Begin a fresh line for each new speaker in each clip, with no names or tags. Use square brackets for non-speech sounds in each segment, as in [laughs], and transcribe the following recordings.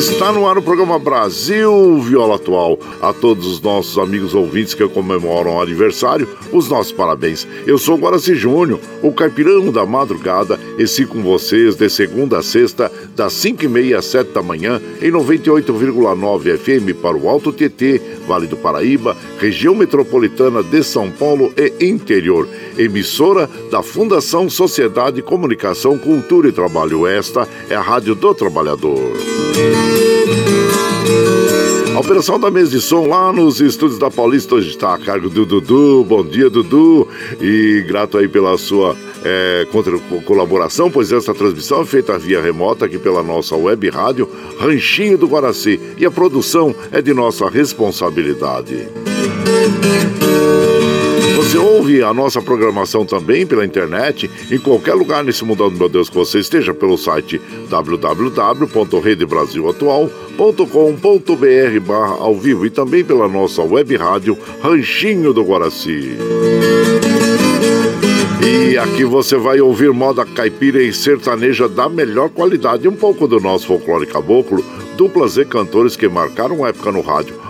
Está no ar o programa Brasil Viola Atual. A todos os nossos amigos ouvintes que comemoram o aniversário, os nossos parabéns. Eu sou Guaraci Júnior, o caipirão da madrugada, e sigo com vocês de segunda a sexta, das 5 e meia às 7 da manhã, em 98,9 FM para o Alto TT, Vale do Paraíba, região metropolitana de São Paulo e interior. Emissora da Fundação Sociedade, Comunicação, Cultura e Trabalho. Esta é a Rádio do Trabalhador. A operação da mesa de som lá nos estúdios da Paulista hoje está a cargo do Dudu. Bom dia, Dudu. E grato aí pela sua é, contra, colaboração, pois essa transmissão é feita via remota aqui pela nossa web rádio Ranchinho do Guaraci e a produção é de nossa responsabilidade. Você ouve a nossa programação também pela internet, em qualquer lugar nesse mundo, meu Deus, que você esteja, pelo site www.redebrasilatual.com.br barra ao vivo e também pela nossa web rádio Ranchinho do Guaraci. E aqui você vai ouvir moda caipira e sertaneja da melhor qualidade, um pouco do nosso folclore caboclo, duplas e cantores que marcaram época no rádio.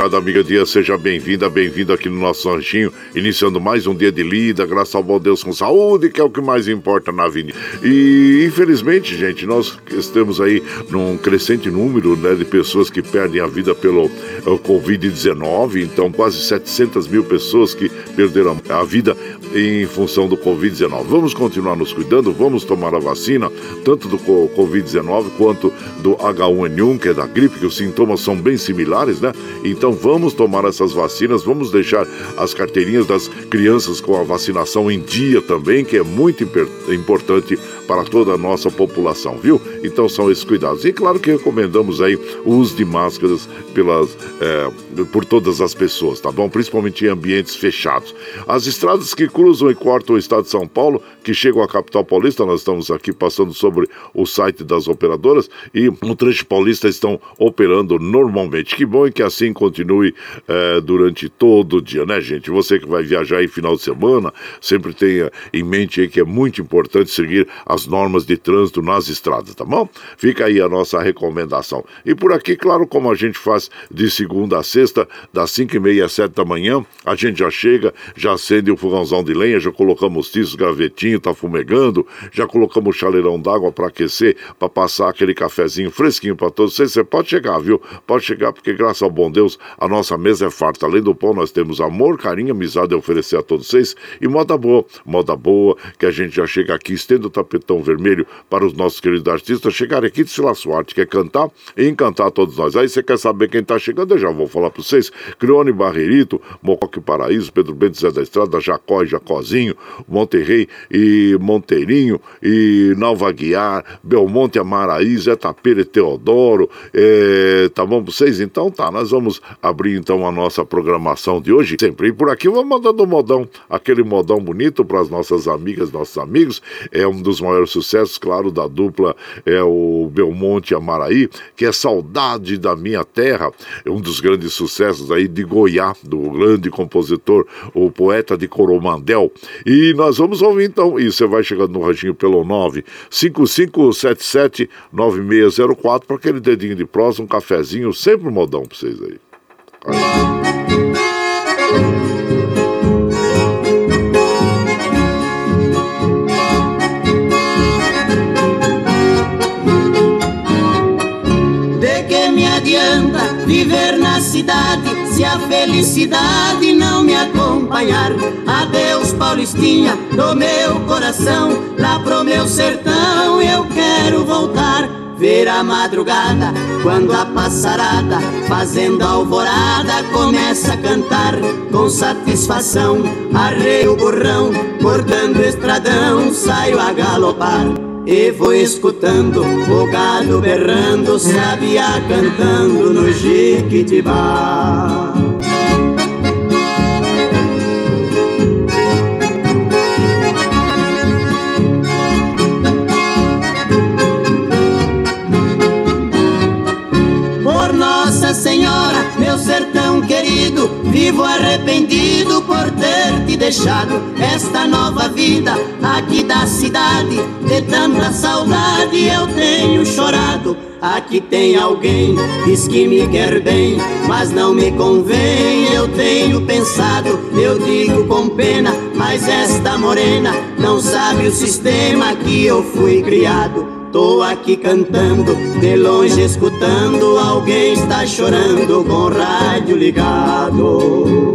Caipirada Amiga Dia, seja bem-vinda, bem-vindo aqui no nosso anjinho, iniciando mais um dia de lida, graças ao bom Deus com saúde, que é o que mais importa na vida. E infelizmente, gente, nós estamos aí num crescente número né, de pessoas que perdem a vida pelo eh, Covid-19, então quase 700 mil pessoas que perderam a vida em função do Covid-19. Vamos continuar nos cuidando, vamos tomar a vacina, tanto do Covid-19 quanto do H1N1, que é da gripe, que os sintomas são bem similares, né? Então Então vamos tomar essas vacinas, vamos deixar as carteirinhas das crianças com a vacinação em dia também, que é muito importante para toda a nossa população, viu? Então são esses cuidados. E claro que recomendamos aí o uso de máscaras pelas, é, por todas as pessoas, tá bom? Principalmente em ambientes fechados. As estradas que cruzam e cortam o estado de São Paulo, que chegam à capital paulista, nós estamos aqui passando sobre o site das operadoras e o trecho paulista estão operando normalmente. Que bom e que assim continue é, durante todo o dia, né, gente? Você que vai viajar em final de semana, sempre tenha em mente aí que é muito importante seguir as normas de trânsito nas estradas, tá bom? Fica aí a nossa recomendação. E por aqui, claro, como a gente faz de segunda a sexta, das 5 e meia às 7 da manhã, a gente já chega, já acende o fogãozão de lenha, já colocamos tiços, gavetinho, tá fumegando, já colocamos chaleirão d'água para aquecer, para passar aquele cafezinho fresquinho para todos vocês. Você pode chegar, viu? Pode chegar, porque graças ao bom Deus, a nossa mesa é farta. Além do pão, nós temos amor, carinho, amizade a oferecer a todos vocês e moda boa, moda boa, que a gente já chega aqui, estende o tapetão vermelho para os nossos queridos artistas chegarem aqui de sua arte, quer cantar e encantar todos nós. Aí você quer saber quem está chegando? Eu já vou falar para vocês. Crione Barreirito, Mocoque Paraíso, Pedro Bento Zé da Estrada, Jacó e Jacozinho, Monterrey e Monteirinho e Nova Guiar, Belmonte Amaraí, Zé Tapeira e Teodoro. É, tá bom para vocês? Então tá, nós vamos abrir então a nossa programação de hoje. Sempre e por aqui vamos mandando um modão, aquele modão bonito para as nossas amigas, nossos amigos. É um dos maiores sucessos, claro, da dupla é o Belmonte Amaraí, que é Saudade da Minha Terra, é um dos grandes sucessos aí de Goiás, do grande compositor, o poeta de Coromandel. E nós vamos ouvir então, e você vai chegando no ranchinho pelo 955779604 para aquele dedinho de prosa, um cafezinho, sempre um modão para vocês aí.
Viver na cidade se a felicidade não me acompanhar. Adeus, Paulistinha, do meu coração, lá pro meu sertão eu quero voltar. Ver a madrugada, quando a passarada, fazendo alvorada, começa a cantar com satisfação. Arreio o burrão, cortando estradão, saio a galopar. E vou escutando o gado berrando, sabia cantando no Jiquitibá. Vivo arrependido por ter te deixado esta nova vida aqui da cidade. De tanta saudade eu tenho chorado. Aqui tem alguém, diz que me quer bem, mas não me convém. Eu tenho pensado, eu digo com pena, mas esta morena não sabe o sistema que eu fui criado. Tô aqui cantando, de longe escutando, alguém está chorando com o rádio ligado.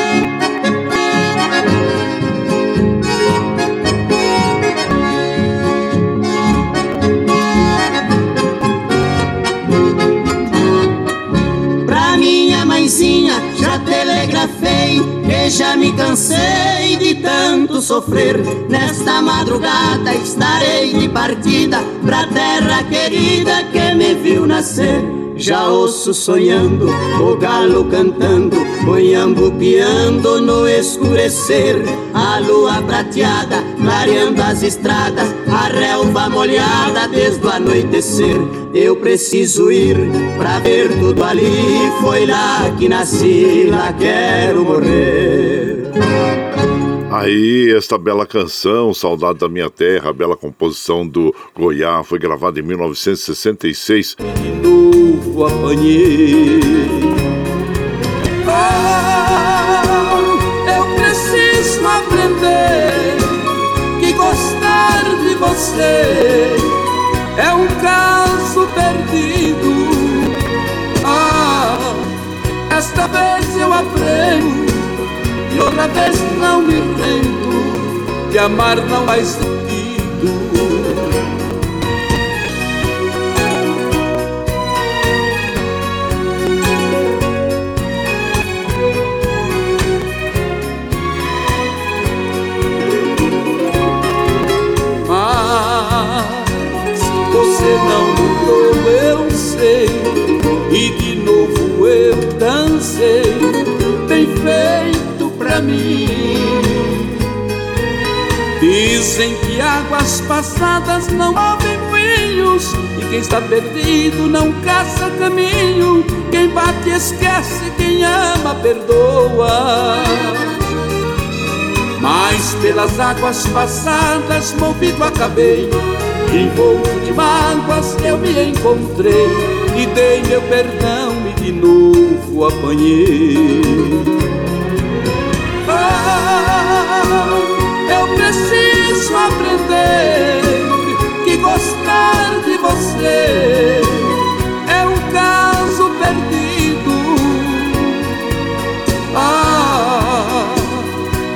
Sofrer. Nesta madrugada estarei de partida pra terra querida que me viu nascer. Já ouço sonhando, o galo cantando, boiambo piando no escurecer. A lua prateada, clareando as estradas, a relva molhada desde o anoitecer. Eu preciso ir pra ver tudo ali, foi lá que nasci, lá quero morrer.
Aí, esta bela canção, Saudade da Minha Terra, bela composição do Goiás, foi gravada em 1966.
De novo apanhei. Ah, eu preciso aprender que gostar de você é um caso perdido. Ah, esta vez eu aprendo outra vez não me rendo. De amar não faz sentido. Dizem que águas passadas não movem moinhos E quem está perdido não caça caminho. Quem bate esquece, quem ama perdoa. Mas pelas águas passadas movido acabei Envolto de mágoas eu me encontrei. E dei meu perdão e de novo apanhei preciso aprender que gostar de você é um caso perdido. Ah,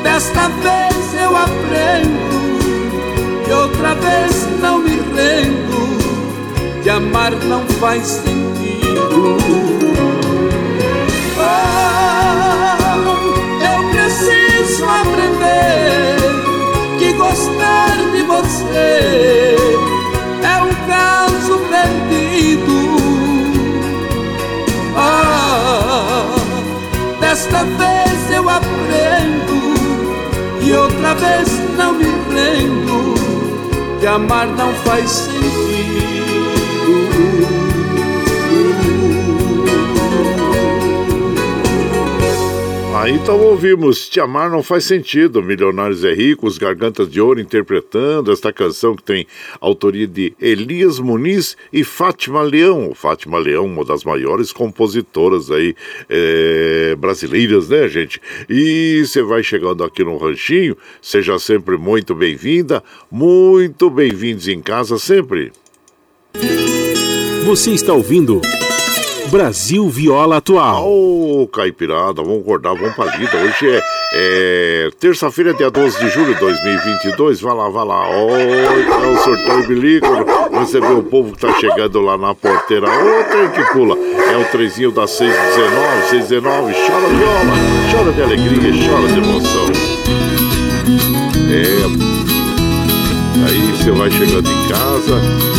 desta vez eu aprendo e outra vez não me rendo. De amar não faz sentido. Amar não faz sentido.
Aí então ouvimos Te Amar Não Faz Sentido, Milionários é Ricos, Gargantas de Ouro interpretando esta canção que tem autoria de Elias Muniz e Fátima Leão. Fátima Leão, uma das maiores compositoras aí é, brasileiras, né, gente? E você vai chegando aqui no Ranchinho, seja sempre muito bem-vinda, muito bem-vindos em casa sempre.
Você está ouvindo Brasil Viola Atual.
Ô, Caipirada, vamos acordar, vamos pra lida. Hoje é, é terça-feira, dia 12 de julho de 2022. Vai lá, vai lá. Ô, é o sortão e bilico. Receber o povo que tá chegando lá na porteira. Ô, trem que pula. É o trezinho da 619, 619. Chora viola, chora de alegria, chora de emoção. É. Aí você vai chegando em casa.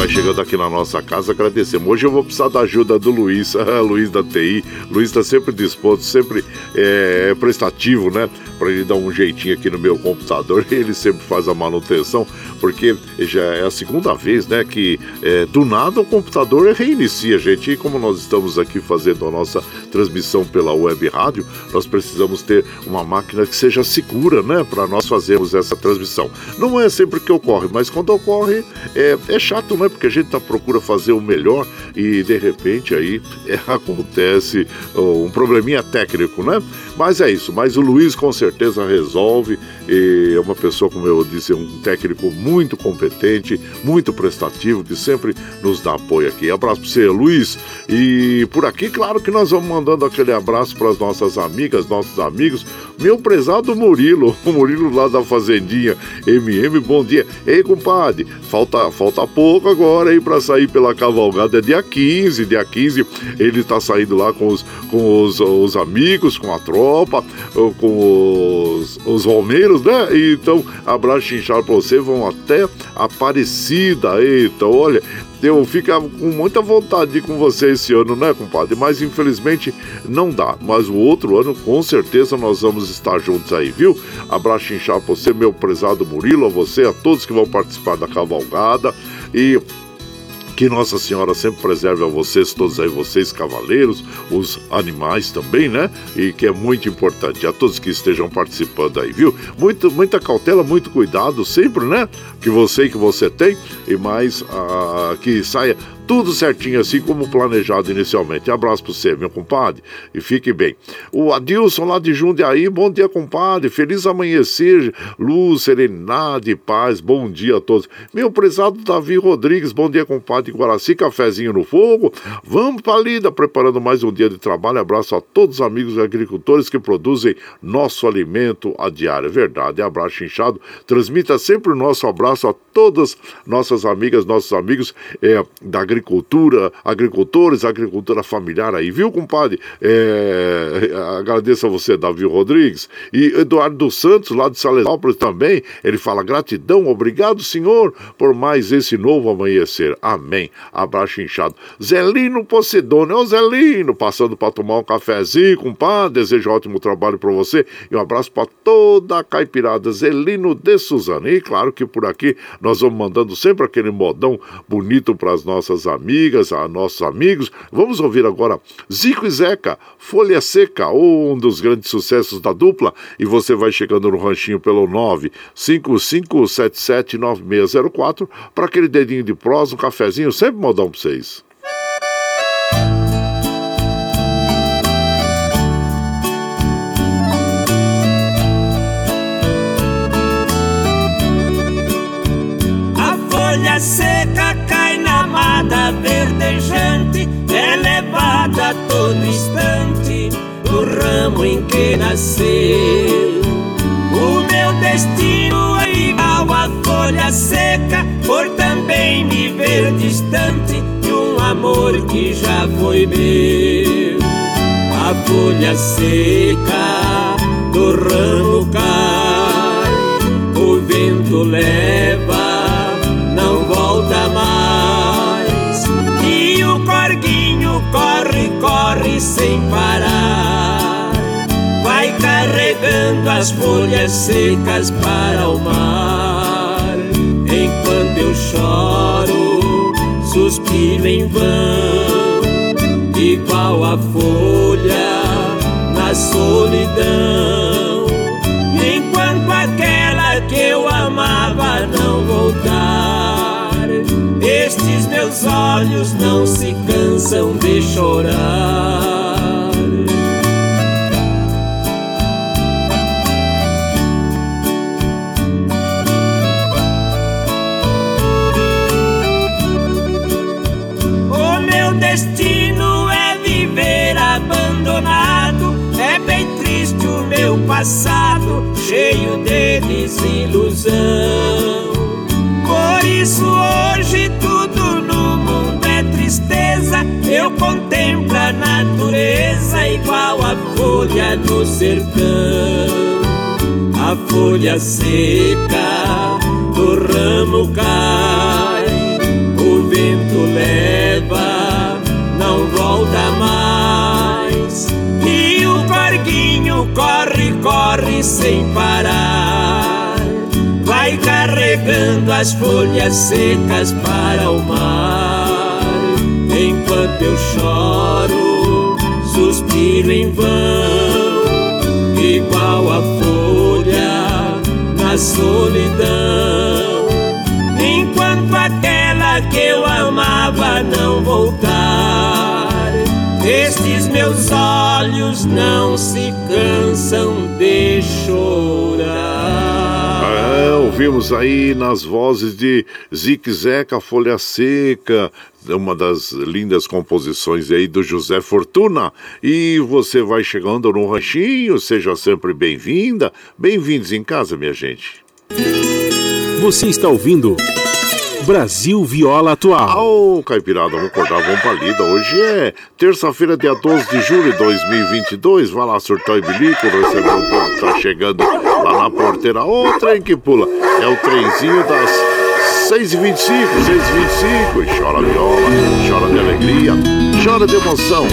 Vai chegando aqui na nossa casa, agradecemos. Hoje eu vou precisar da ajuda do Luiz, [laughs] Luiz da TI. Luiz está sempre disposto, sempre é, prestativo, né? Para ele dar um jeitinho aqui no meu computador. [laughs] Ele sempre faz a manutenção, porque já é a segunda vez, né? Que é, do nada o computador reinicia, gente. E como nós estamos aqui fazendo a nossa transmissão pela web rádio, nós precisamos ter uma máquina que seja segura, né? Para nós fazermos essa transmissão. Não é sempre que ocorre, mas quando ocorre é, é chato, né? Porque a gente tá, procura fazer o melhor e de repente aí é, [laughs] acontece oh, um probleminha técnico, né? Mas é isso. Mas o Luiz com certeza resolve. E é uma pessoa, como eu disse, um técnico muito competente, muito prestativo, que sempre nos dá apoio aqui. Abraço para você, Luiz. E por aqui, claro que nós vamos mandando aquele abraço para as nossas amigas, nossos amigos. Meu prezado Murilo, [laughs] o Murilo lá da Fazendinha MM, bom dia. Ei, compadre, falta, falta pouco agora aí para sair pela cavalgada. É dia 15, dia 15 ele está saindo lá com os, com os, os amigos, com a tropa, com os, os romeiros, né? Então, abraço inchado para você, vão até Aparecida. Eita, olha, eu ficava com muita vontade de ir com você esse ano, né, compadre? Mas infelizmente não dá. Mas o outro ano, com certeza, nós vamos estar juntos aí, viu? Abraço inchado pra você, meu prezado Murilo, a você, a todos que vão participar da cavalgada. E que Nossa Senhora sempre preserve a vocês, todos aí, vocês, cavaleiros, os animais também, né? E que é muito importante. A todos que estejam participando aí, viu? Muito, muita cautela, muito cuidado sempre, né? Que você que você tem, e mais ah, que saia tudo certinho assim como planejado inicialmente. Abraço para você, meu compadre, e fique bem. O Adilson lá de Jundiaí, bom dia, compadre. Feliz amanhecer, luz, serenidade, paz. Bom dia a todos. Meu prezado Davi Rodrigues, bom dia, compadre. Guaraci, cafezinho no fogo. Vamos para a lida, preparando mais um dia de trabalho. Abraço a todos os amigos agricultores que produzem nosso alimento a diário. É verdade, abraço inchado. Transmita sempre o nosso abraço a todas nossas amigas, nossos amigos é, da agricultura agricultores, agricultura familiar aí, viu, compadre? É, agradeço a você, Davi Rodrigues. E Eduardo Santos, lá de Salesópolis também, ele fala gratidão, obrigado, senhor, por mais esse novo amanhecer. Amém. Abraço inchado. Zelino Pocedônio, ô Zelino, passando para tomar um cafezinho, compadre, desejo ótimo trabalho para você e um abraço para toda a caipirada Zelino de Suzano. E claro que por aqui nós vamos mandando sempre aquele modão bonito para as nossas amigas, a nossos amigos. Vamos ouvir agora Zico e Zeca, Folha Seca, um dos grandes sucessos da dupla. E você vai chegando no ranchinho pelo 955779604 para aquele dedinho de prosa, um cafezinho, sempre modão para vocês.
Nasceu. O meu destino é igual a folha seca, por também me ver distante de um amor que já foi meu. A folha seca do ramo cai, o vento leva, carregando as folhas secas para o mar. Enquanto eu choro, suspiro em vão, igual a folha na solidão. Enquanto aquela que eu amava não voltar estes meus olhos não se cansam de chorar. Passado, cheio de desilusão. Por isso hoje tudo no mundo é tristeza. Eu contemplo a natureza igual a folha no sertão. A folha seca do ramo cai, o vento leva, sem parar vai carregando as folhas secas para o mar. Enquanto eu choro, suspiro em vão, igual a folha na solidão. Enquanto aquela que eu amava não voltar, estes meus olhos não se cansam de chorar.
É, ouvimos aí nas vozes de Zique Zeca, Folha Seca, uma das lindas composições aí do José Fortuna. E você vai chegando no ranchinho, seja sempre bem-vinda. Bem-vindos em casa, minha gente.
Você está ouvindo Brasil Viola Atual.
Ô, Caipirada, vamos acordar, vamos pra lida. Hoje é terça-feira, dia 12 de julho de 2022. Vai lá, surtar e bilico, receber o povo que tá chegando lá na porteira. Ô, trem que pula. É o trenzinho das 6h25, 6h25. Chora viola, chora de alegria, chora de emoção.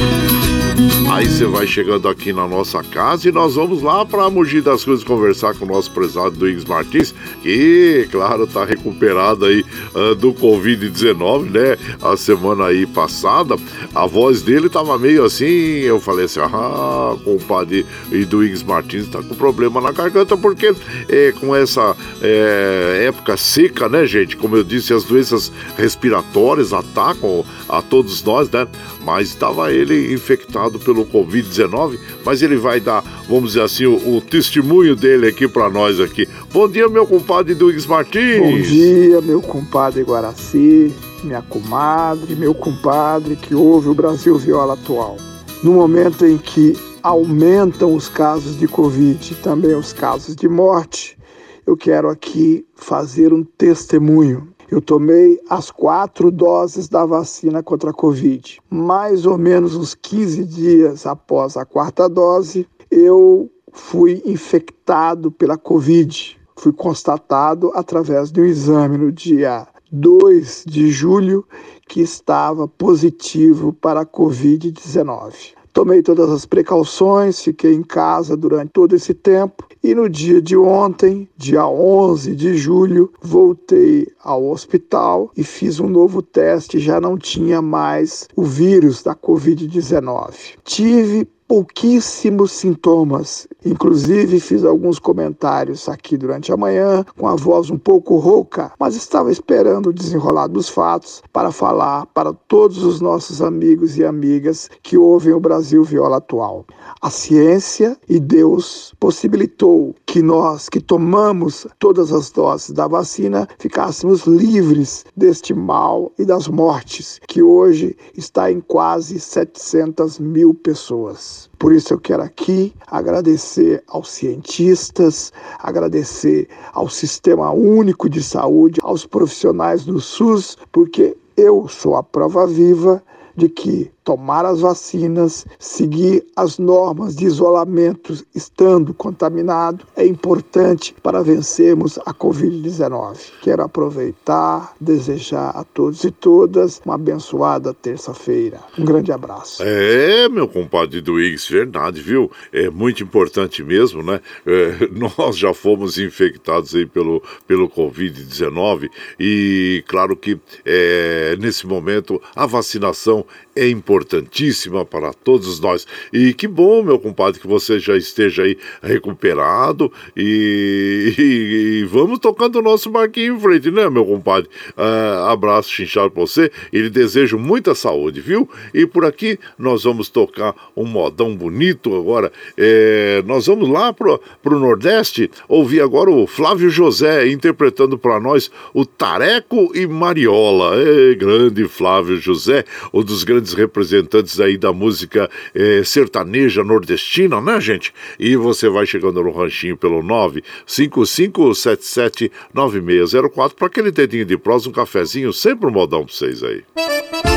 Aí você vai chegando aqui na nossa casa e nós vamos lá para Mogi das Cruzes conversar com o nosso prezado Duígues Martins, que, claro, tá recuperado aí uh, do Covid-19, né? A semana aí passada, a voz dele tava meio assim, eu falei assim, ah, compadre e Duígues Martins tá com problema na garganta, porque é, com essa é, época seca, né, gente? Como eu disse, as doenças respiratórias atacam a todos nós, né? Mas estava ele infectado pelo Covid-19, mas ele vai dar, vamos dizer assim, o, o testemunho dele aqui para nós aqui. Bom dia, meu compadre Duígues Martins.
Bom dia, meu compadre Guaraci, minha comadre, meu compadre que ouve o Brasil Viola atual. No momento em que aumentam os casos de Covid e também os casos de morte, eu quero aqui fazer um testemunho. Eu tomei as quatro doses da vacina contra a Covid. Mais ou menos uns 15 dias após a quarta dose, eu fui infectado pela Covid. Fui constatado através de um exame no dia 2 de julho que estava positivo para a Covid-19. Tomei todas as precauções, fiquei em casa durante todo esse tempo e no dia de ontem, dia 11 de julho, voltei ao hospital e fiz um novo teste, já não tinha mais o vírus da Covid-19. Tive pouquíssimos sintomas. Inclusive, fiz alguns comentários aqui durante a manhã, com a voz um pouco rouca, mas estava esperando o desenrolar dos fatos para falar para todos os nossos amigos e amigas que ouvem o Brasil Viola Atual. A ciência e Deus possibilitou que nós, que tomamos todas as doses da vacina, ficássemos livres deste mal e das mortes, que hoje está em quase 700 mil pessoas. Por isso eu quero aqui agradecer aos cientistas, agradecer ao Sistema Único de Saúde, aos profissionais do SUS, porque eu sou a prova viva de que tomar as vacinas, seguir as normas de isolamento estando contaminado é importante para vencermos a Covid-19. Quero aproveitar, desejar a todos e todas uma abençoada terça-feira. Um grande abraço.
É, meu compadre do verdade, viu? É muito importante mesmo, né? É, [laughs] nós já fomos infectados aí pelo, pelo Covid-19 e claro que é, nesse momento a vacinação é importantíssima para todos nós. E que bom, meu compadre, que você já esteja aí recuperado e, e, e vamos tocando o nosso barquinho em frente, né, meu compadre? Uh, abraço chinchado para você e desejo muita saúde, viu? E por aqui nós vamos tocar um modão bonito agora. É, nós vamos lá pro, pro Nordeste ouvir agora o Flávio José interpretando para nós o Tareco e Mariola. É, grande Flávio José, um dos grandes grandes representantes aí da música eh, sertaneja nordestina, né, gente? E você vai chegando no ranchinho pelo 955779604 para aquele dedinho de prosa, um cafezinho, sempre um modão para vocês aí.
Eu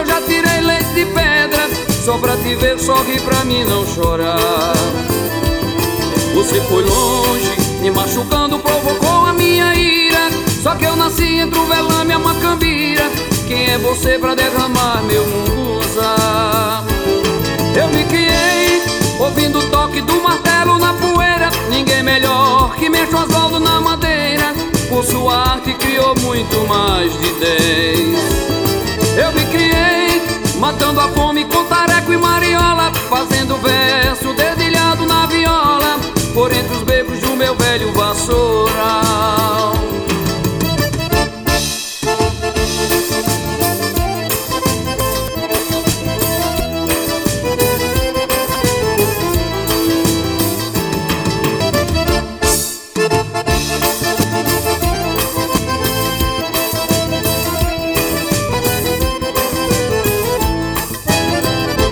eu já tirei leite de pedra Só pra te ver sorrir pra mim não chorar. Você foi longe, me machucando, provocou a minha ira. Só que eu nasci entre o velame e a macambira. Quem é você pra derramar meu munguza? Eu me criei ouvindo o toque do martelo na poeira. Ninguém melhor que mexe Oswaldo na madeira. Por sua arte criou muito mais de dez Eu me criei matando a fome com tareco e mariola Fazendo verso dedilhado na viola Por entre os becos do meu velho vassoural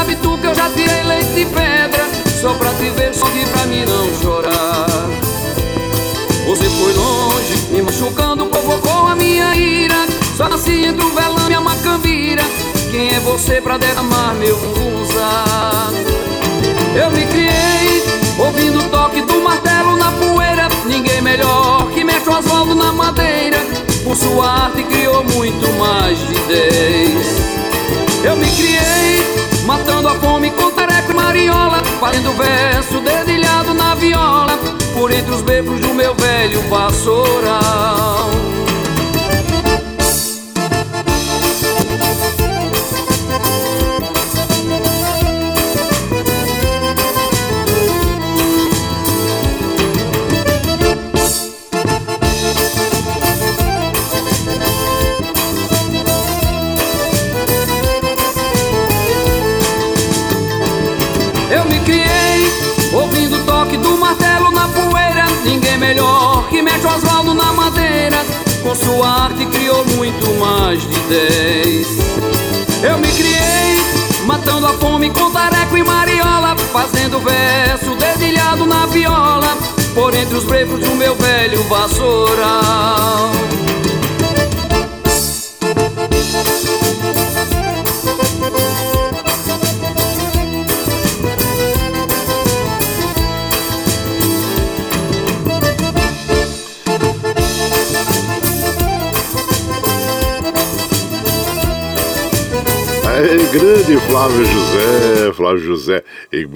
Sabe tu que eu já tirei leite de pedra Só pra te ver, que pra mim não chorar. Você foi longe, me machucando, provocou a minha ira. Só nasci entre o velame e a macambira Quem é você pra derramar meu usar? Eu me criei, ouvindo o toque do martelo na poeira. Ninguém melhor que mexe o Oswaldo na madeira. Por sua arte criou muito mais de dez. Eu me criei matando a fome com tareco e mariola Fazendo verso dedilhado na viola Por entre os becos do meu velho vassoural melhor que mete Oswaldo na madeira Com sua arte criou muito mais de dez. Eu me criei matando a fome com tareco e mariola Fazendo verso dedilhado na viola Por entre os brevos do meu velho vassoural
grande Flávio José, Flávio José,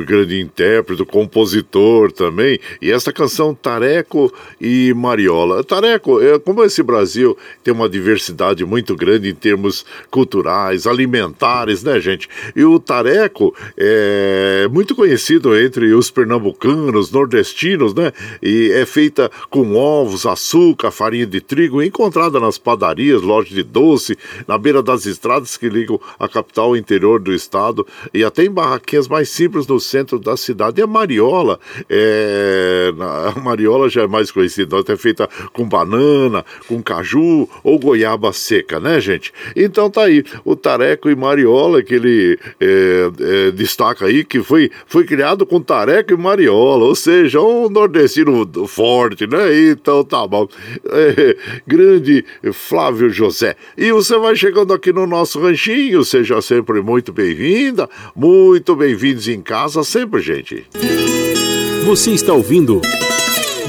grande intérprete, compositor também. E essa canção Tareco e Mariola. Tareco, é, como esse Brasil tem uma diversidade muito grande em termos culturais, alimentares, né, gente? E o Tareco é muito conhecido entre os pernambucanos, nordestinos, né? E é feita com ovos, açúcar, farinha de trigo, encontrada nas padarias, lojas de doce, na beira das estradas que ligam a capital capital, interior do estado e até em barraquinhas mais simples no centro da cidade. E a mariola, é, a mariola já é mais conhecida, até feita com banana, com caju ou goiaba seca, né, gente? Então tá aí, o tareco e mariola que ele é, é, destaca aí, que foi, foi criado com tareco e mariola, ou seja, um nordestino forte, né? Então tá bom. É, grande Flávio José. E você vai chegando aqui no nosso ranchinho, seja sempre muito bem-vinda, muito bem-vindos em casa sempre, gente.
Você está ouvindo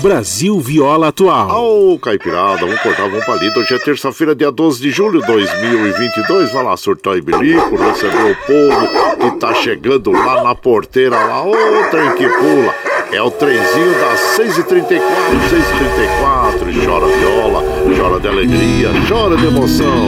Brasil Viola Atual.
Ô, oh, Caipirada, vamos cortar, vamos palito. Hoje é terça-feira, dia 12 de julho de 2022. Vai lá, surtar e bilico, receber o povo que tá chegando lá na porteira, lá, ô, oh, trem que pula. É o trenzinho das 6h34, 6h34. Chora viola, chora de alegria, chora de emoção.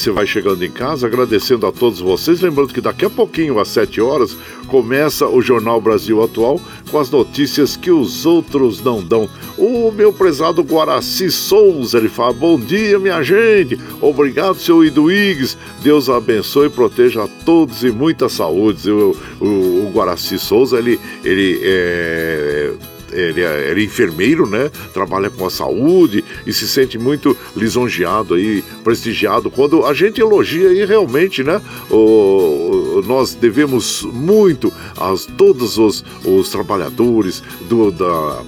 Você vai chegando em casa, agradecendo a todos vocês. Lembrando que daqui a pouquinho, às 7 horas, começa o Jornal Brasil Atual com as notícias que os outros não dão. O meu prezado Guaraci Souza, ele fala: Bom dia, minha gente. Obrigado, seu Iduígues. Deus abençoe e proteja a todos e muita saúde. O, o, o Guaraci Souza, ele, ele é ele é, ele é enfermeiro, né? Trabalha com a saúde e se sente muito lisonjeado aí, prestigiado quando a gente elogia e realmente, né? O, nós devemos muito a todos os, os trabalhadores do, da,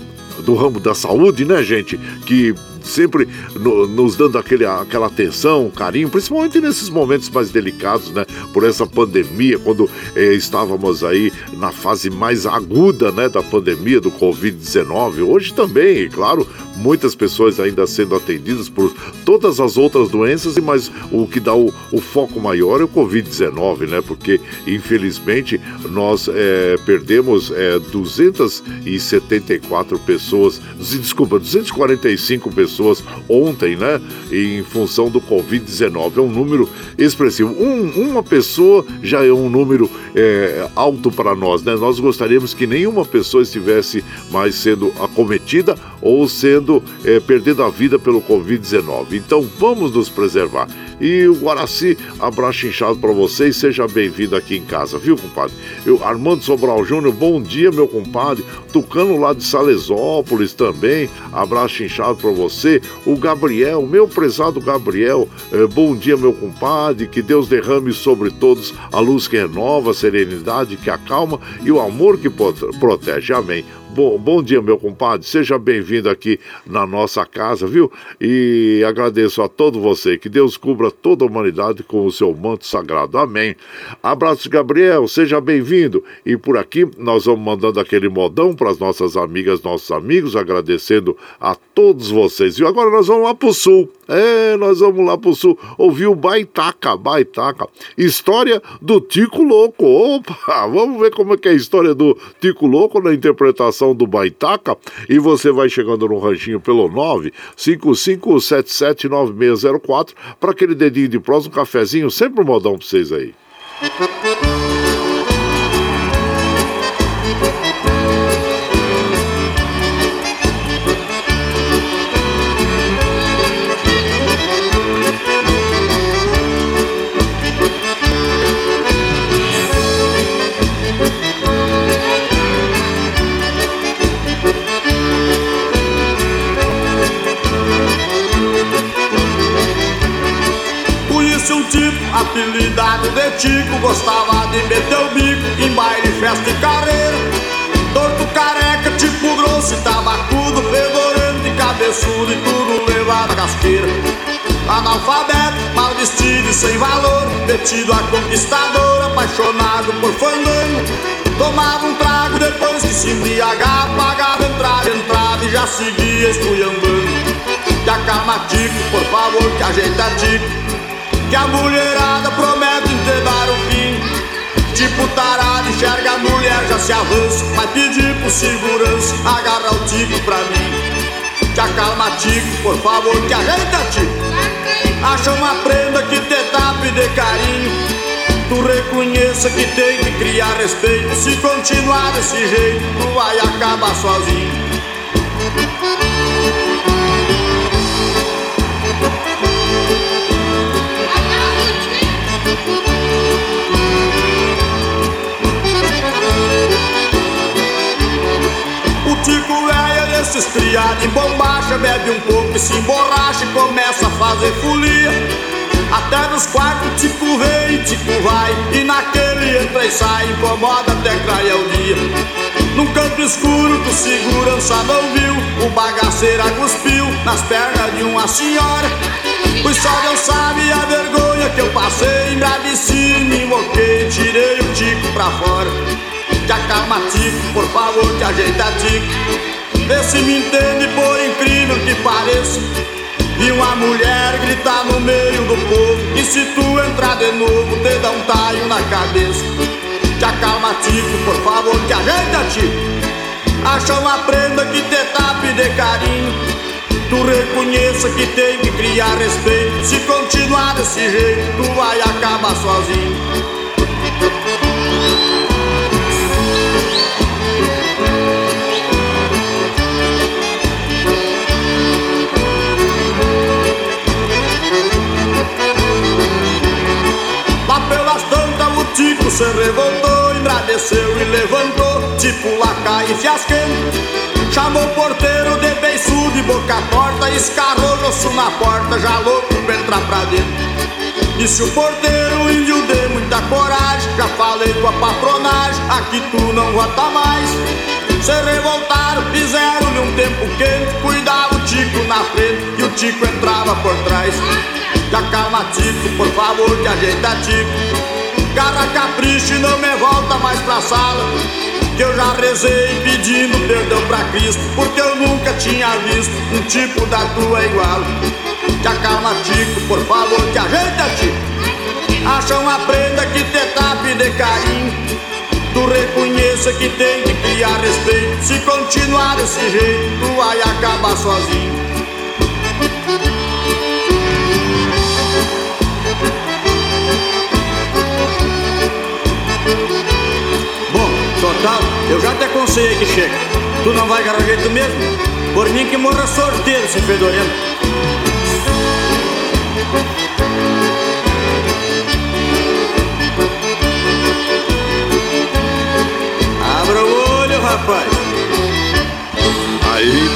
do ramo da saúde, né, gente? Que sempre no, nos dando aquele, aquela atenção, carinho, principalmente nesses momentos mais delicados, né? Por essa pandemia, quando eh, estávamos aí na fase mais aguda, né, da pandemia do Covid-19. Hoje também, claro, muitas pessoas ainda sendo atendidas por todas as outras doenças, mas o que dá o, o foco maior é o Covid-19, né? Porque, infelizmente, nós é, perdemos é, 274 pessoas, desculpa, 245 pessoas ontem, né? Em função do Covid-19. É um número expressivo. Um, uma pessoa já é um número é, alto para nós, né? Nós gostaríamos que nenhuma pessoa estivesse mais sendo acometida ou sendo é, perdendo a vida pelo Covid-19. Então vamos nos preservar. E o Guaraci, abraço inchado para vocês, seja bem-vindo aqui em casa, viu, compadre? Eu, Armando Sobral Júnior, bom dia, meu compadre. Tucano lá de Salesópolis também, abraço inchado para você. O Gabriel, meu prezado Gabriel, eh, bom dia, meu compadre. Que Deus derrame sobre todos a luz que renova, a serenidade que acalma e o amor que protege. Amém. Bom, bom dia, meu compadre. Seja bem-vindo aqui na nossa casa, viu? E agradeço a todo você. Que Deus cubra toda a humanidade com o seu manto sagrado. Amém. Abraço, Gabriel. Seja bem-vindo. E por aqui nós vamos mandando aquele modão para as nossas amigas, nossos amigos, agradecendo a todos vocês. E agora nós vamos lá pro sul. É, nós vamos lá pro sul ouvir o Baitaca, Baitaca. História do Tico Louco. Opa, [laughs] vamos ver como é que é a história do Tico Louco na interpretação do Baitaca. E você vai chegando no ranchinho pelo 955779604 para aquele dedinho de prós, um cafezinho, sempre um modão para vocês aí.
Apelidado de Tico Gostava de meter o bico em baile, festa e carreira Torto careca, tipo grosso e tabacudo Fedorento e cabeçudo e tudo levado a casqueira Analfabeto, mal vestido e sem valor Metido a conquistador, apaixonado por fandango. Tomava um trago depois que se embriagava Pagava entrada, entrada e já seguia esculhambando. Que acalma Tico, por favor, que ajeita Tico que a mulherada promete te dar o fim. Tipo tarado, enxerga a mulher, já se avança. Vai pedir pro segurança, agarra o tico pra mim. Te acalma, tico, por favor, que ajeita, tico. Acha uma prenda que te tape de carinho. Tu reconheça que tem que criar respeito. Se continuar desse jeito, tu vai acabar sozinho. Desses criados em bombacha Bebe um pouco e se emborracha e começa a fazer folia. Até nos quartos Tico vem, Tico vai E naquele entra e sai, incomoda até clarear o dia. Num canto escuro que o segurança não viu O bagaceiro cuspiu nas pernas de uma senhora. Pois só Deus sabe a vergonha que eu passei Embraveci, me invoquei, tirei o Tico pra fora. Te acalma, tico, por favor, te ajeita, tico. Vê se me entende, por incrível que pareça. E uma mulher gritar no meio do povo. E se tu entrar de novo, te dá um taio na cabeça. Te acalma, tico, por favor, te ajeita, tico. Acha uma prenda que te tape de carinho. Tu reconheça que tem que criar respeito. Se continuar desse jeito, tu vai acabar sozinho. Se revoltou, embraveceu e levantou Tipo lacaio fiasquento Chamou o porteiro de beiçudo e boca torta Escarrou no na porta, já louco pra entrar pra dentro. Disse o porteiro, índio de muita coragem Já falei com a patronagem, aqui tu não vota mais. Se revoltaram, fizeram-lhe um tempo quente Cuidava o Tico na frente e o Tico entrava por trás. Já calma Tico, por favor, te ajeita Tico Garra capricho e não me volta mais pra sala. Que eu já rezei pedindo perdão pra Cristo Porque eu nunca tinha visto um tipo da tua igual. Te acalma, Tico, por favor, te ajeita, Tico Acha uma prenda que te tape de carinho. Tu reconheça que tem que criar respeito. Se continuar desse jeito, tu vai acabar sozinho Eu já te aconselhei que chega. Tu não vai ganhar jeito mesmo? Por mim que morra sorteiro, esse fedorento. Abra o olho, rapaz.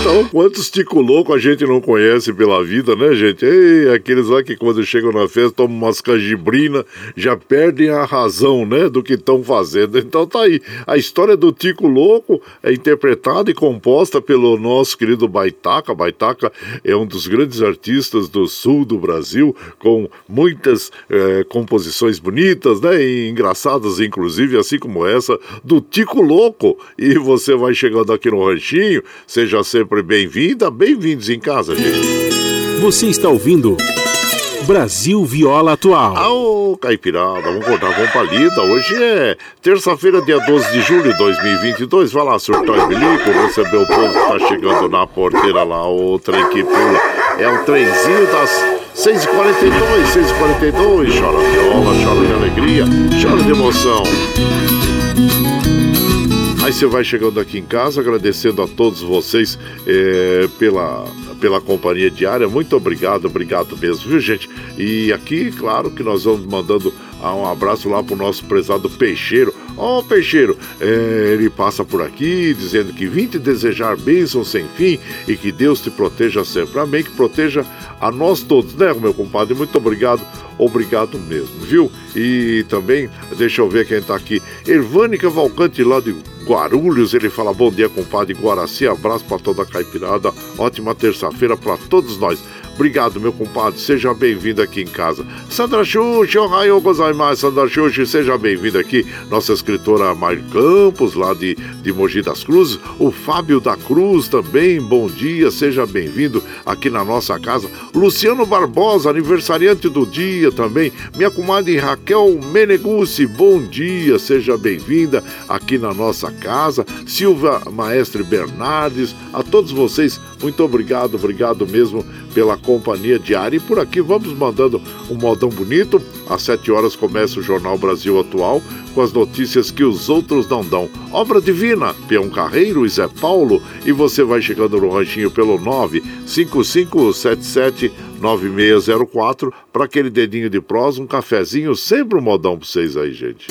Então, quantos tico louco a gente não conhece pela vida, né, gente? Ei, aqueles lá que quando chegam na festa tomam umas canjibrina, já perdem a razão, né, do que estão fazendo. Então tá aí. A história do Tico Louco é interpretada e composta pelo nosso querido Baitaca. Baitaca é um dos grandes artistas do sul do Brasil, com muitas é, composições bonitas, né, e engraçadas, inclusive, assim como essa do Tico Louco. E você vai chegando aqui no ranchinho, seja Seja sempre bem-vinda, bem-vindos em casa, gente.
Você está ouvindo Brasil Viola Atual.
Ô, Caipirada, vamos cortar com palida. Hoje é terça-feira, dia 12 de julho de 2022. Vai lá, surtar e bilico, receber o povo que tá chegando na porteira lá, o trem que pula. É o trenzinho das 6h42, 6h42. Chora viola, chora de alegria, chora de emoção. Aí você vai chegando aqui em casa, agradecendo a todos vocês é, pela, pela companhia diária. Muito obrigado, obrigado mesmo, viu, gente? E aqui, claro que nós vamos mandando um abraço lá pro nosso prezado Peixeiro. Ó, oh, Peixeiro, é, ele passa por aqui dizendo que vim te desejar bênçãos sem fim e que Deus te proteja sempre. Amém, que proteja a nós todos, né, meu compadre? Muito obrigado, obrigado mesmo, viu? E também, deixa eu ver quem tá aqui. Ervânia Cavalcante lá de Guarulhos, ele fala bom dia, compadre Guaraci, abraço para toda a caipirada, ótima terça-feira para todos nós. Obrigado, meu compadre. Seja bem-vindo aqui em casa. Sandra Xuxi, ohayou gozaimasu. Sandra Xuxi, seja bem-vindo aqui. Nossa escritora Mar Campos, lá de, de Mogi das Cruzes. O Fábio da Cruz também, bom dia. Seja bem-vindo aqui na nossa casa. Luciano Barbosa, aniversariante do dia também. Minha comadre Raquel Menegucci, bom dia. Seja bem-vinda aqui na nossa casa. Silva Maestre Bernardes, a todos vocês, muito obrigado, obrigado mesmo pela companhia diária. E por aqui vamos mandando um modão bonito. Às 7 horas começa o Jornal Brasil Atual com as notícias que os outros não dão. Obra Divina, Peão Carreiro e Zé Paulo. E você vai chegando no ranchinho pelo 95577 9604 para aquele dedinho de prosa, um cafezinho, sempre um modão para vocês aí, gente.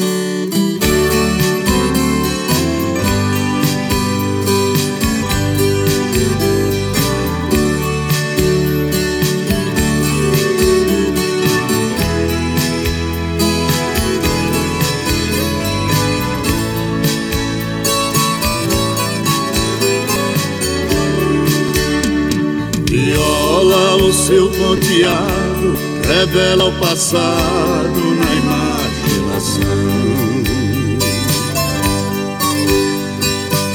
Seu ponteado revela o passado na imaginação.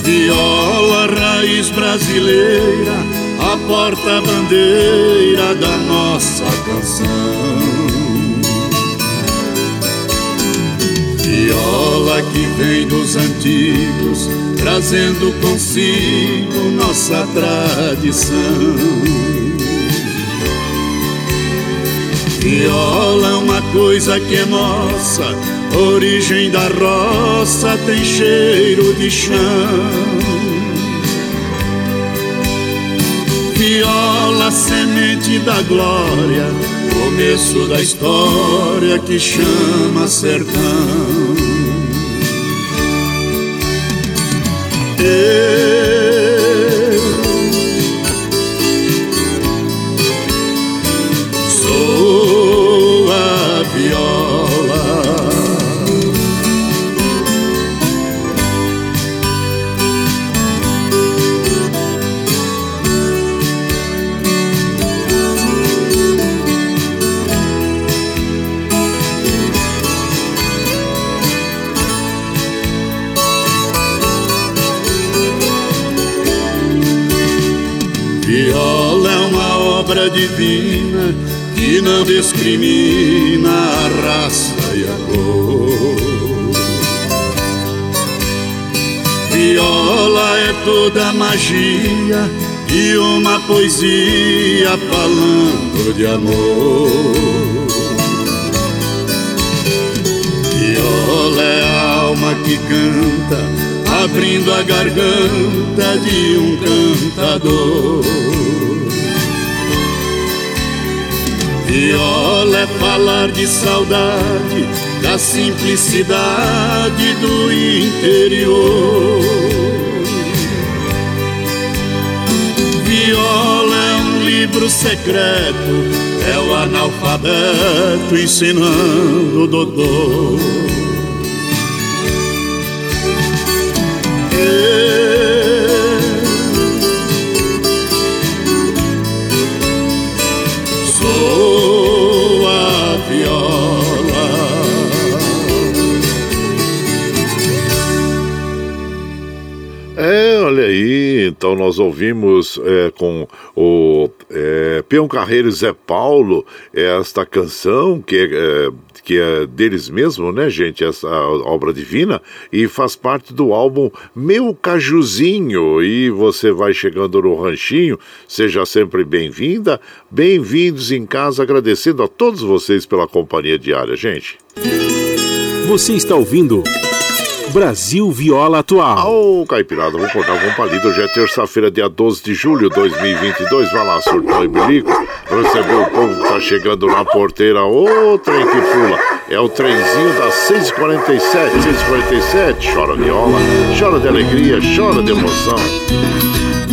Viola, raiz brasileira, a porta-bandeira da nossa canção. Viola que vem dos antigos, trazendo consigo nossa tradição. Viola é uma coisa que é nossa, origem da roça tem cheiro de chão. Viola, semente da glória, começo da história que chama sertão. Divina que não discrimina a raça e a cor. Viola é toda magia e uma poesia falando de amor. Viola é a alma que canta, abrindo a garganta de um cantador. Viola é falar de saudade, da simplicidade do interior. Viola é um livro secreto, é o analfabeto ensinando o doutor.
Então nós ouvimos é, com o é, Peão Carreiro e Zé Paulo esta canção que é, é, que é deles mesmo, né, gente? Essa obra divina e faz parte do álbum Meu Cajuzinho. E você vai chegando no Ranchinho, seja sempre bem-vinda, bem-vindos em casa, agradecendo a todos vocês pela companhia diária, gente.
Você está ouvindo Brasil Viola Atual.
Ô, Caipirada, vamos cortar com palito. Hoje é terça-feira, dia 12 de julho de 2022. Vai lá, surtou e bilico. Recebeu o povo que tá chegando na porteira. Ô, trem que pula. É o trenzinho das 6h47. 6h47. Chora viola, chora de alegria, chora de emoção.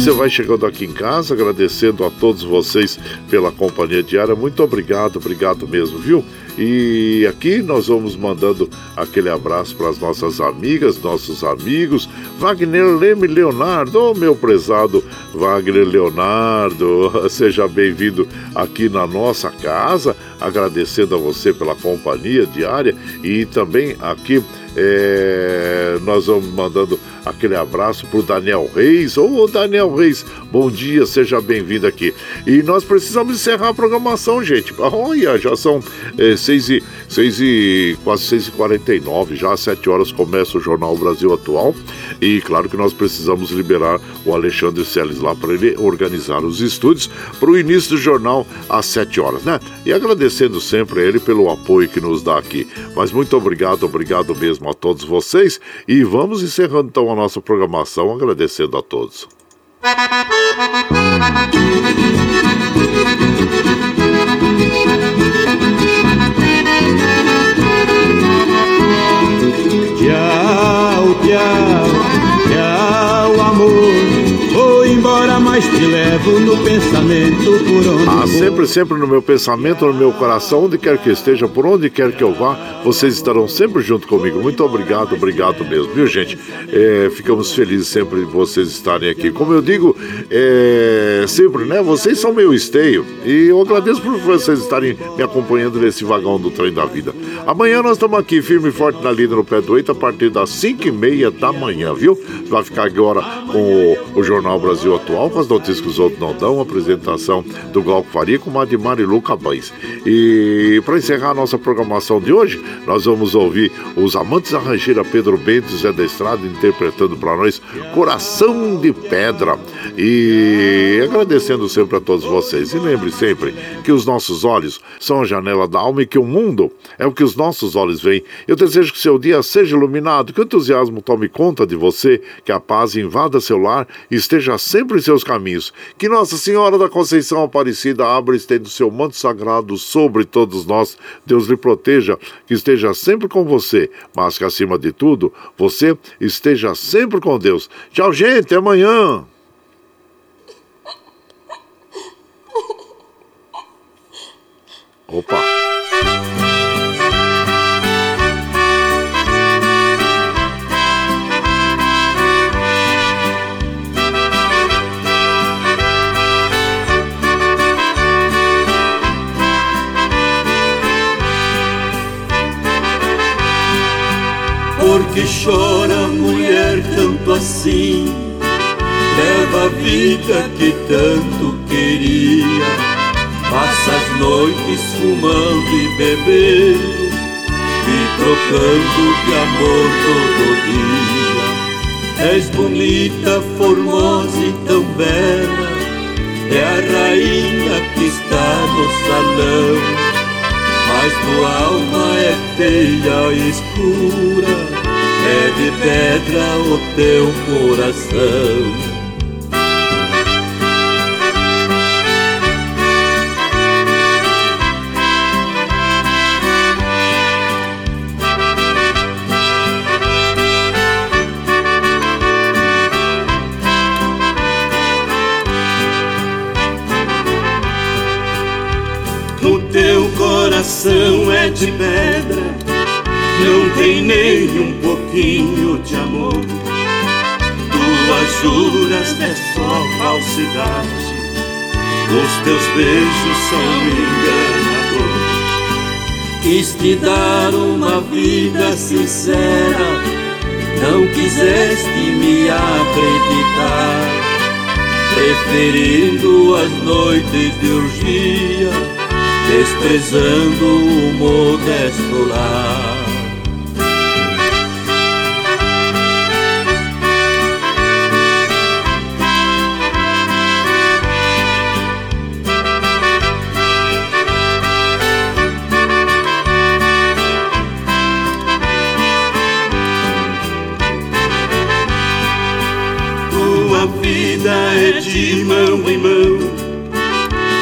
Você vai chegando aqui em casa, agradecendo a todos vocês pela companhia diária. Muito obrigado, obrigado mesmo, viu? E aqui nós vamos mandando aquele abraço para as nossas amigas, nossos amigos. Wagner Leme Leonardo, oh, meu prezado Wagner Leonardo, [laughs] seja bem-vindo aqui na nossa casa. Agradecendo a você pela companhia diária e também aqui é, nós vamos mandando aquele abraço para o Daniel Reis. Ô Daniel Reis, bom dia, seja bem-vindo aqui. E nós precisamos encerrar a programação, gente. Olha, já são é, seis e, seis e, quase 6 e 49 já às 7 horas começa o Jornal Brasil Atual. E claro que nós precisamos liberar o Alexandre Seles lá para ele organizar os estúdios para o início do jornal às 7 horas, né? E agradecendo sempre a ele pelo apoio que nos dá aqui. Mas muito obrigado, obrigado mesmo a todos vocês. E vamos encerrando então a nossa programação, agradecendo a todos. [laughs]
mas te levo no pensamento por onde
Ah, sempre, sempre no meu pensamento, no meu coração, onde quer que esteja, por onde quer que eu vá, vocês estarão sempre junto comigo. Muito obrigado, obrigado mesmo, viu, gente? É, ficamos felizes sempre de vocês estarem aqui. Como eu digo, é, sempre, né? Vocês são meu esteio e eu agradeço por vocês estarem me acompanhando nesse vagão do trem da vida. Amanhã nós estamos aqui, firme e forte na lida no pé do oito, a partir das 5 e meia da manhã, viu? Vai ficar agora com o, o Jornal Brasil Atual, com as notícias que os outros não dão, a apresentação do Glauco Faria com a de Marilu Cabães. E para encerrar a nossa programação de hoje, nós vamos ouvir os amantes da rancheira Pedro Bento e Zé da Estrada interpretando para nós Coração de Pedra. E agradecendo sempre a todos vocês. E lembre sempre que os nossos olhos são a janela da alma e que o mundo é o que os nossos olhos veem. Eu desejo que seu dia seja iluminado, que o entusiasmo tome conta de você, que a paz invada seu lar e esteja sempre em seus caminhos. Que Nossa Senhora da Conceição Aparecida abra e estenda o seu manto sagrado sobre todos nós. Deus lhe proteja, que esteja sempre com você, mas que acima de tudo, você esteja sempre com Deus. Tchau, gente, até amanhã. Opa!
Porque chora mulher tanto assim. Leva a vida que tanto queria. Passa as noites fumando e bebendo E trocando de amor todo dia. És bonita, formosa e tão bela É a rainha que está no salão. Mas tua alma é feia escura É de pedra o teu coração. Coração é de pedra, não tem nem um pouquinho de amor. Tuas juras é só falsidade, os teus beijos são enganador. Quis te dar uma vida sincera, não quiseste me acreditar, preferindo as noites de urgia desprezando o modesto lar. De mão em mão.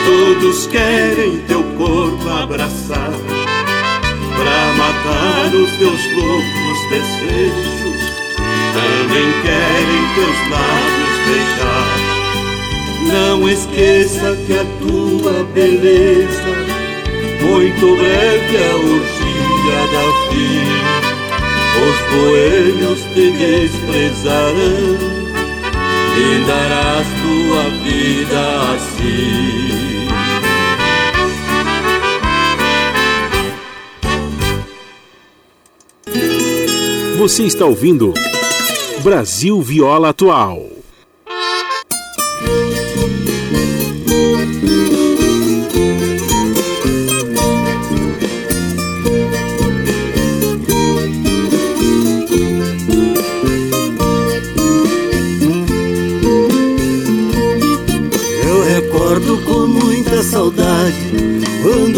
Todos querem teu corpo abraçar Pra matar os teus loucos desejos. Também querem teus lábios beijar. Não esqueça que a tua beleza Muito breve a urgia da vida Os boêmios te desprezarão e darás tua vida assim.
Você está ouvindo Brasil Viola Atual.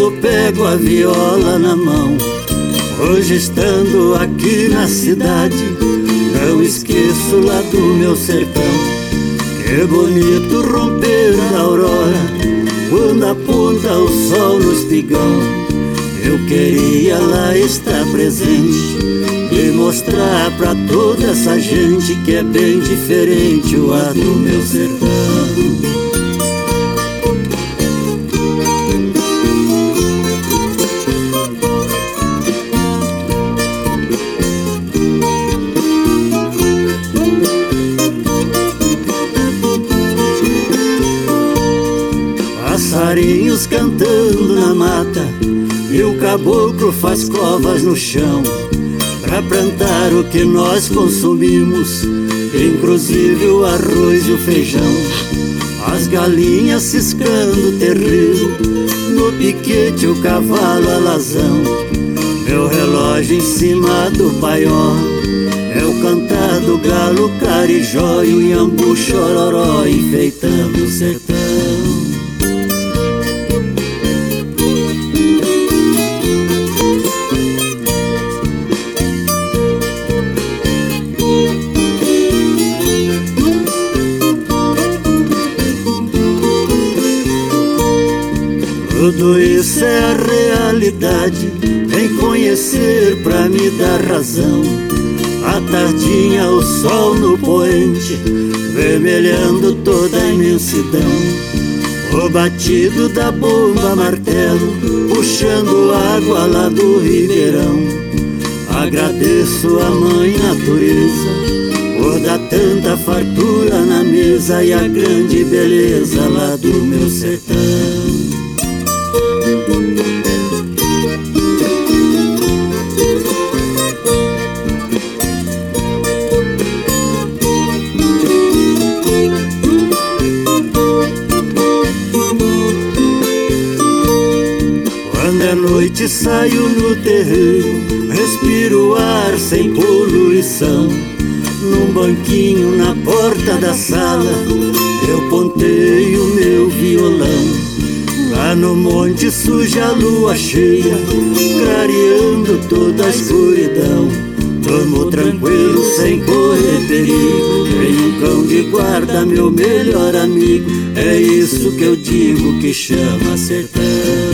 Quando pego a viola na mão Hoje estando aqui na cidade, não esqueço lá do meu sertão. Que bonito romper a aurora, quando aponta o sol no espigão. Eu queria lá estar presente e mostrar pra toda essa gente que é bem diferente o ar do meu sertão. Passarinhos cantando na mata. E o caboclo faz covas no chão Pra plantar o que nós consumimos Inclusive o arroz e o feijão. As galinhas ciscando terreiro No piquete o cavalo alazão Meu relógio em cima do paió É o cantar do galo carijó E o iambu chororó enfeitando o sertão Tudo isso é a realidade. Vem conhecer pra me dar razão. A tardinha, o sol no poente, vermelhando toda a imensidão. O batido da bomba martelo, puxando água lá do ribeirão. Agradeço a mãe natureza por dar tanta fartura na mesa e a grande beleza lá do meu sertão. Noite saio no terreiro, respiro o ar sem poluição. Num banquinho na porta da sala, eu ponteio meu violão. Lá no monte suja a lua cheia, clareando toda a escuridão. Vamos tranquilo, sem correr perigo. Tem um cão de guarda, meu melhor amigo. É isso que eu digo que chama sertão.